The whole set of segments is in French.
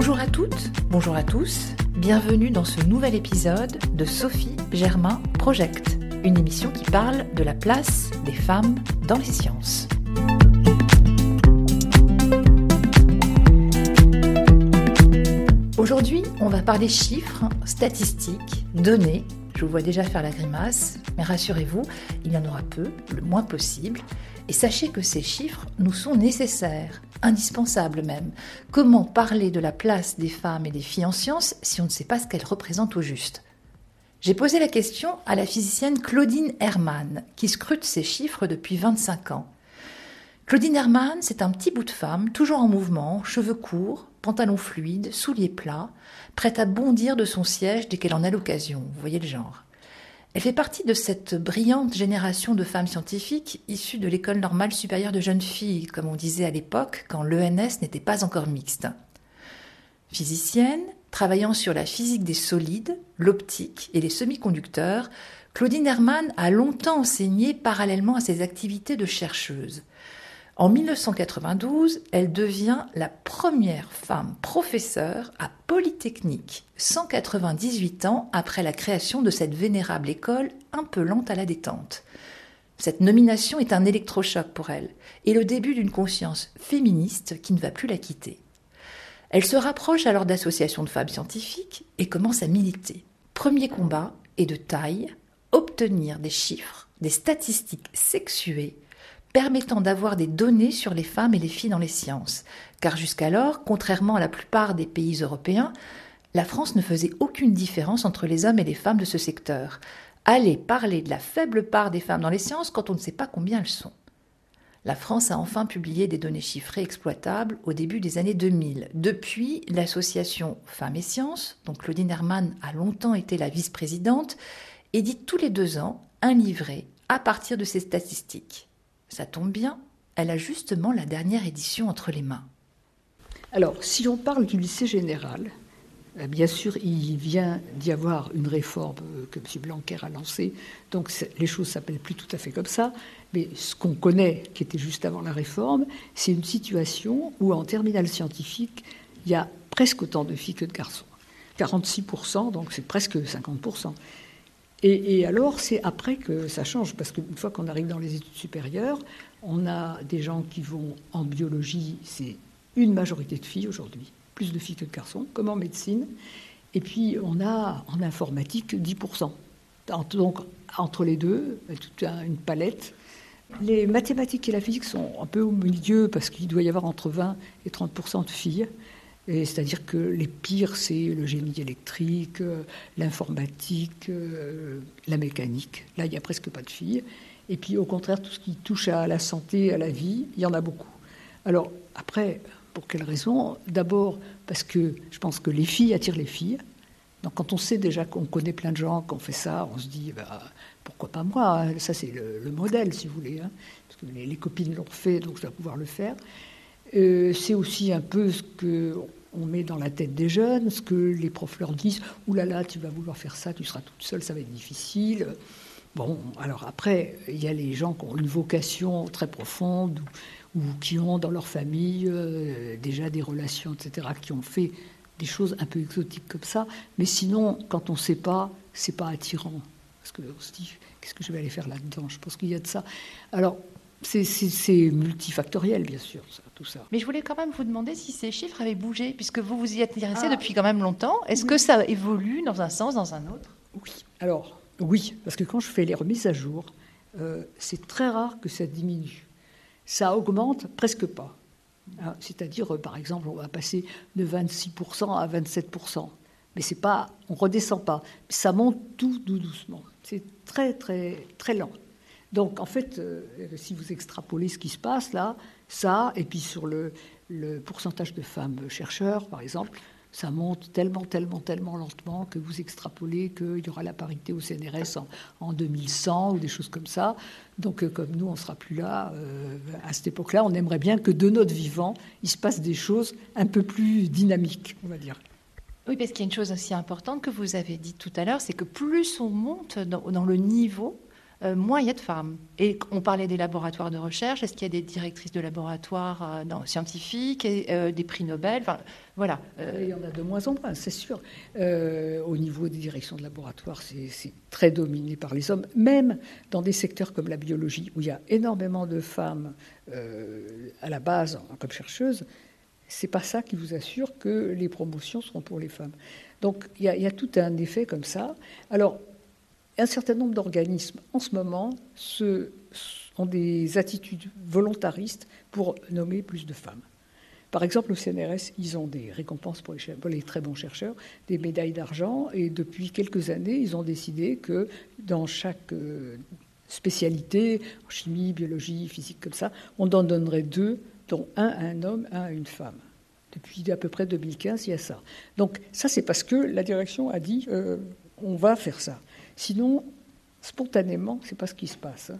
Bonjour à toutes, bonjour à tous, bienvenue dans ce nouvel épisode de Sophie Germain Project, une émission qui parle de la place des femmes dans les sciences. Aujourd'hui, on va parler chiffres, statistiques, données. Je vous vois déjà faire la grimace, mais rassurez-vous, il y en aura peu, le moins possible. Et sachez que ces chiffres nous sont nécessaires, indispensables même. Comment parler de la place des femmes et des filles en sciences si on ne sait pas ce qu'elles représentent au juste? J'ai posé la question à la physicienne Claudine Hermann, qui scrute ces chiffres depuis 25 ans. Claudine Hermann, c'est un petit bout de femme, toujours en mouvement, cheveux courts, pantalon fluide, souliers plats, prête à bondir de son siège dès qu'elle en a l'occasion. Vous voyez le genre. Elle fait partie de cette brillante génération de femmes scientifiques issues de l'école normale supérieure de jeunes filles, comme on disait à l'époque quand l'ENS n'était pas encore mixte. Physicienne, travaillant sur la physique des solides, l'optique et les semi-conducteurs, Claudine Hermann a longtemps enseigné parallèlement à ses activités de chercheuse. En 1992, elle devient la première femme professeure à Polytechnique, 198 ans après la création de cette vénérable école un peu lente à la détente. Cette nomination est un électrochoc pour elle et le début d'une conscience féministe qui ne va plus la quitter. Elle se rapproche alors d'associations de femmes scientifiques et commence à militer. Premier combat est de taille, obtenir des chiffres, des statistiques sexuées permettant d'avoir des données sur les femmes et les filles dans les sciences, car jusqu'alors, contrairement à la plupart des pays européens, la France ne faisait aucune différence entre les hommes et les femmes de ce secteur. Allez parler de la faible part des femmes dans les sciences quand on ne sait pas combien elles sont. La France a enfin publié des données chiffrées exploitables au début des années 2000. Depuis, l'association Femmes et Sciences, dont Claudine Hermann a longtemps été la vice-présidente, édite tous les deux ans un livret à partir de ces statistiques. Ça tombe bien, elle a justement la dernière édition entre les mains. Alors, si on parle du lycée général, euh, bien sûr, il vient d'y avoir une réforme euh, que M. Blanquer a lancée, donc les choses s'appellent plus tout à fait comme ça, mais ce qu'on connaît, qui était juste avant la réforme, c'est une situation où en terminale scientifique, il y a presque autant de filles que de garçons. 46%, donc c'est presque 50%. Et, alors, c'est après que ça change, parce qu'une fois qu'on arrive dans les études supérieures, on a des gens qui vont en biologie, c'est une majorité de filles aujourd'hui, plus de filles que de garçons, comme en médecine. Et puis, on a en informatique 10%. Donc, entre les deux, toute une palette. Les mathématiques et la physique sont un peu au milieu, parce qu'il doit y avoir entre 20 et 30% de filles. C'est-à-dire que les pires, c'est le génie électrique, euh, l'informatique, euh, la mécanique. Là, il n'y a presque pas de filles. Et puis, au contraire, tout ce qui touche à la santé, à la vie, il y en a beaucoup. Alors, après, pour quelle raison? D'abord, parce que je pense que les filles attirent les filles. Donc, quand on sait déjà qu'on connaît plein de gens qui ont fait ça, on se dit, bah, pourquoi pas moi? Ça, c'est le, modèle, si vous voulez. Hein. que les, copines l'ont fait, donc je dois pouvoir le faire. Euh, c'est aussi un peu ce que on met dans la tête des jeunes, ce que les profs leur disent, Ouh là là, tu vas vouloir faire ça, tu seras toute seule, ça va être difficile. Bon, alors après, il y a les gens qui ont une vocation très profonde ou, qui ont dans leur famille euh, déjà des relations, etc., qui ont fait des choses un peu exotiques comme ça. Mais sinon, quand on ne sait pas, c'est pas attirant. Parce que se dit, qu'est-ce que je vais aller faire là-dedans? Je pense qu'il y a de ça. Alors, c'est multifactoriel, bien sûr, tout ça. Mais je voulais quand même vous demander si ces chiffres avaient bougé, puisque vous vous y êtes intéressé ah. depuis quand même longtemps. Est-ce que ça évolue dans un sens, dans un autre? Oui. Alors, oui, parce que quand je fais les remises à jour, euh, c'est très rare que ça diminue. Ça augmente presque pas. Hein, c'est-à-dire, euh, par exemple, on va passer de 26% à 27%. Mais c'est pas, on redescend pas. Ça monte tout doucement. C'est très, très, très lent. Donc en fait, euh, si vous extrapolez ce qui se passe là, ça, et puis sur le, pourcentage de femmes chercheurs, par exemple, ça monte tellement, tellement, tellement lentement que vous extrapolez qu'il y aura la parité au CNRS en, 2100 ou des choses comme ça. Donc, euh, comme nous, on ne sera plus là euh, à cette époque-là, on aimerait bien que de notre vivant, il se passe des choses un peu plus dynamiques, on va dire. Oui, parce qu'il y a une chose aussi importante que vous avez dit tout à l'heure, c'est que plus on monte dans le niveau euh, moins il y a de femmes. Et on parlait des laboratoires de recherche. Est-ce qu'il y a des directrices de laboratoires euh, scientifiques et euh, des prix Nobel? Enfin, voilà. Il y en a de moins en moins, c'est sûr. au niveau des directions de laboratoires, c'est très dominé par les hommes, même dans des secteurs comme la biologie, où il y a énormément de femmes à la base comme chercheuses. C'est pas ça qui vous assure que les promotions seront pour les femmes. Donc il y, y a tout un effet comme ça. Alors un certain nombre d'organismes, en ce moment, ont des attitudes volontaristes pour nommer plus de femmes. Par exemple, au CNRS, ils ont des récompenses pour les, très bons chercheurs, des médailles d'argent, et depuis quelques années, ils ont décidé que dans chaque euh, spécialité, en chimie, biologie, physique, comme ça, on en donnerait deux, dont un à un homme, un à une femme. Depuis à peu près 2015, il y a ça. Donc ça, c'est parce que la direction a dit euh, on va faire ça. Sinon, spontanément, ce n'est pas ce qui se passe. Hein.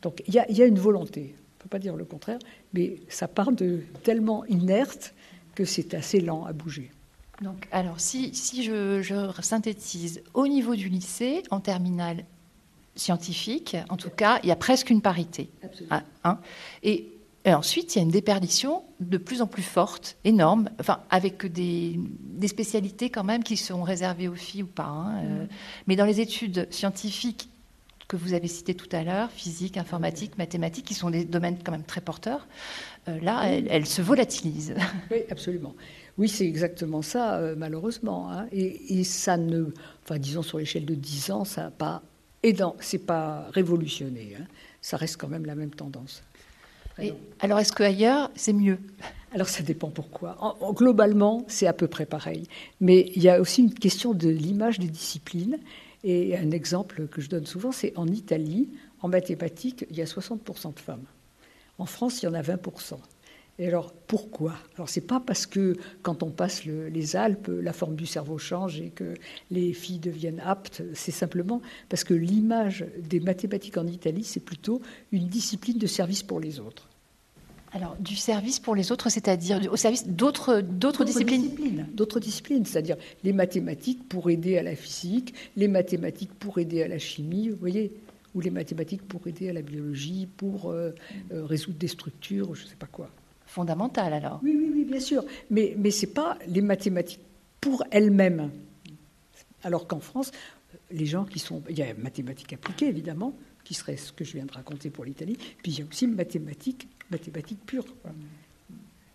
Donc il y, a une volonté, on ne peut pas dire le contraire, mais ça part de tellement inerte que c'est assez lent à bouger. Donc, alors, si, si je, synthétise, au niveau du lycée, en terminale scientifique, en tout cas, il y a presque une parité. Absolument. Hein. et et ensuite, il y a une déperdition de plus en plus forte, énorme, enfin, avec des, spécialités quand même qui sont réservées aux filles ou pas. Hein, euh. mm. mais dans les études scientifiques que vous avez citées tout à l'heure, physique, informatique, mathématiques, qui sont des domaines quand même très porteurs, euh, là, elles, se volatilisent. Oui, absolument. Oui, c'est exactement ça, euh, malheureusement. Hein. Et, ça ne, enfin, disons sur l'échelle de 10 ans, ça n'a pas, c'est pas révolutionné. Hein. Ça reste quand même la même tendance alors, est-ce qu'ailleurs, c'est mieux? Alors ça dépend pourquoi. globalement, c'est à peu près pareil. Mais il y a aussi une question de l'image des disciplines. Et un exemple que je donne souvent, c'est en Italie, en mathématiques, il y a 60% de femmes. En France, il y en a 20%. Et alors, pourquoi? Alors, c'est pas parce que quand on passe les Alpes, la forme du cerveau change et que les filles deviennent aptes. C'est simplement parce que l'image des mathématiques en Italie, c'est plutôt une discipline de service pour les autres. Alors, du service pour les autres, c'est-à-dire au service d'autres, d'autres disciplines, D'autres disciplines, c'est-à-dire les mathématiques pour aider à la physique, les mathématiques pour aider à la chimie, vous voyez, ou les mathématiques pour aider à la biologie, pour euh, euh, résoudre des structures, je ne sais pas quoi. Fondamentales alors Oui, oui, oui, bien sûr. Mais, mais ce n'est pas les mathématiques pour elles-mêmes. Alors qu'en France, les gens qui sont. Il y a mathématiques appliquées, évidemment, qui serait ce que je viens de raconter pour l'Italie, puis il y a aussi mathématiques mathématiques pures.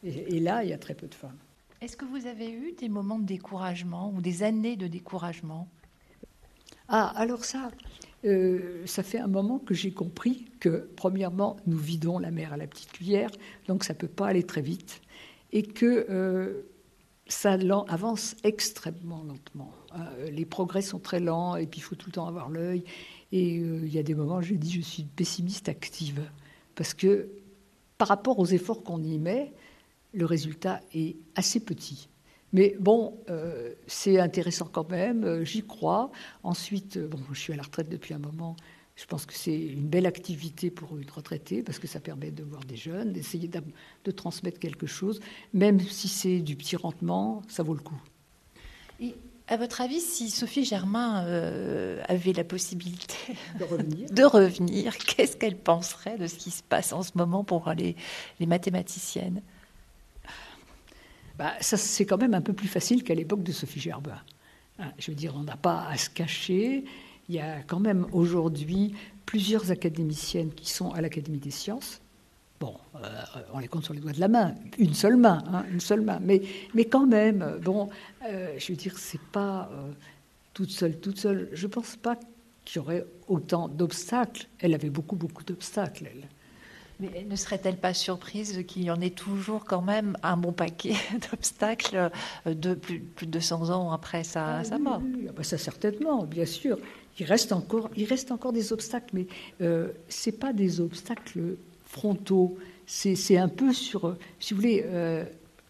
Et, là, il y a très peu de femmes. Est-ce que vous avez eu des moments de découragement ou des années de découragement? Ah, alors ça, euh, ça fait un moment que j'ai compris que, premièrement, nous vidons la mer à la petite cuillère, donc ça ne peut pas aller très vite, et que euh, ça avance extrêmement lentement. Euh, les progrès sont très lents, et puis il faut tout le temps avoir l'œil. Et il y a des moments, je dis, je suis pessimiste active, parce que par rapport aux efforts qu'on y met, le résultat est assez petit. Mais bon, euh, c'est intéressant quand même, euh, j'y crois. Ensuite, euh, bon, je suis à la retraite depuis un moment. Je pense que c'est une belle activité pour une retraitée parce que ça permet de voir des jeunes, d'essayer de transmettre quelque chose. Même si c'est du petit rendement, ça vaut le coup. À votre avis, si Sophie Germain euh, avait la possibilité de revenir, qu'est-ce qu'elle penserait de ce qui se passe en ce moment pour les, les mathématiciennes? Bah, ça, C'est quand même un peu plus facile qu'à l'époque de Sophie Germain. Hein, je veux dire, on n'a pas à se cacher. Il y a quand même aujourd'hui plusieurs académiciennes qui sont à l'Académie des sciences Bon, euh, on les compte sur les doigts de la main, une seule main, hein, une seule main. Mais, mais quand même, bon, euh, je veux dire, c'est pas euh, toute seule, toute seule. Je pense pas qu'il y aurait autant d'obstacles. Elle avait beaucoup, beaucoup d'obstacles, elle. Mais ne serait-elle pas surprise qu'il y en ait toujours quand même un bon paquet d'obstacles de plus, de 200 ans après sa, sa mort? oui, ah bah ça certainement, bien sûr. Il reste encore, il reste encore des obstacles, mais euh, ce pas des obstacles frontaux. C'est un peu sur, si vous voulez, euh,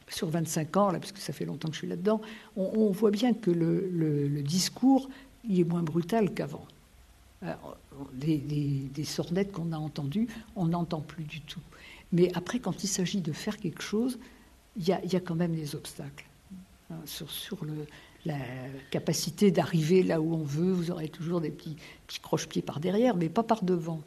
sur 25 ans, là, parce que ça fait longtemps que je suis là-dedans, on, voit bien que le, discours il est moins brutal qu'avant. Des, des, sornettes qu'on a entendues, on n'entend plus du tout. Mais après, quand il s'agit de faire quelque chose, il y a, y a, quand même des obstacles. Hein, sur, sur le, la capacité d'arriver là où on veut. Vous aurez toujours des petits, petits croche-pieds par derrière, mais pas par devant.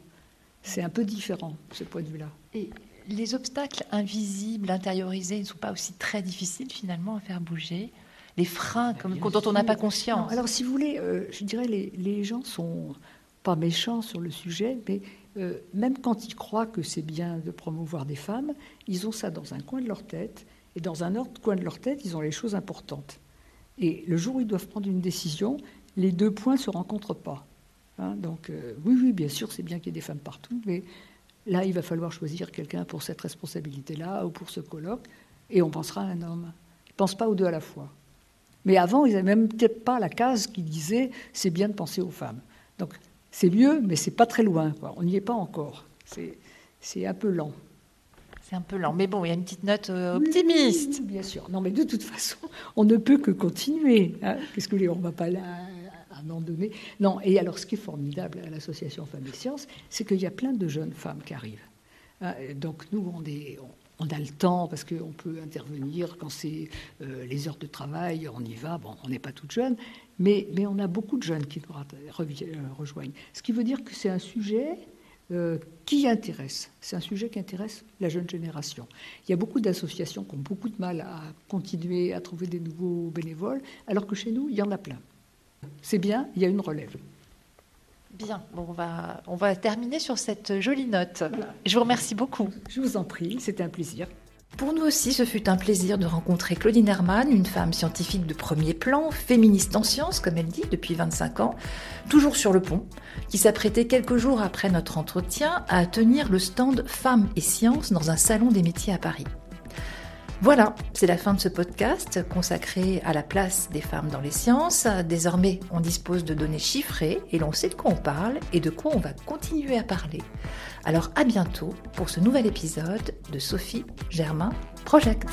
C'est un peu différent, ce point de vue-là. Et les obstacles invisibles, intériorisés, ne sont pas aussi très difficiles finalement à faire bouger Les freins comme, dont on n'a pas conscience Alors, si vous voulez, euh, je dirais les, les gens sont pas méchants sur le sujet, mais euh, même quand ils croient que c'est bien de promouvoir des femmes, ils ont ça dans un coin de leur tête, et dans un autre coin de leur tête, ils ont les choses importantes. Et le jour où ils doivent prendre une décision, les deux points ne se rencontrent pas. Hein. donc euh, oui, oui, bien sûr, c'est bien qu'il y ait des femmes partout, mais là, il va falloir choisir quelqu'un pour cette responsabilité-là ou pour ce colloque, et on pensera à un homme. Ils ne pensent pas aux deux à la fois. Mais avant, ils n'avaient même peut-être pas la case qui disait c'est bien de penser aux femmes. Donc c'est mieux, mais c'est pas très loin. On n'y est pas encore. C'est un peu lent. C'est un peu lent, mais bon, il y a une petite note euh, optimiste. bien sûr. Non, mais de toute façon, on ne peut que continuer. Hein. Qu'est-ce que on va pas là à un moment donné Non. Et alors, ce qui est formidable à l'association Femmes et Sciences, c'est qu'il y a plein de jeunes femmes qui arrivent. Hein. Donc nous, on, est, on a le temps parce qu'on peut intervenir quand c'est euh, les heures de travail, on y va. Bon, on n'est pas toutes jeunes, mais, mais on a beaucoup de jeunes qui nous euh, rejoignent. Ce qui veut dire que c'est un sujet euh, qui intéresse. C'est un sujet qui intéresse la jeune génération. Il y a beaucoup d'associations qui ont beaucoup de mal à continuer à trouver des nouveaux bénévoles, alors que chez nous, il y en a plein. C'est bien, il y a une relève. Bien, bon, on, va, on va terminer sur cette jolie note. Je vous remercie beaucoup. Je vous en prie, c'était un plaisir. Pour nous aussi, ce fut un plaisir de rencontrer Claudine Hermann, une femme scientifique de premier plan, féministe en sciences, comme elle dit, depuis 25 ans, toujours sur le pont, qui s'apprêtait quelques jours après notre entretien à tenir le stand Femmes et Sciences dans un salon des métiers à Paris. Voilà, c'est la fin de ce podcast consacré à la place des femmes dans les sciences. Désormais, on dispose de données chiffrées et l'on sait de quoi on parle et de quoi on va continuer à parler. Alors à bientôt pour ce nouvel épisode de Sophie Germain Project.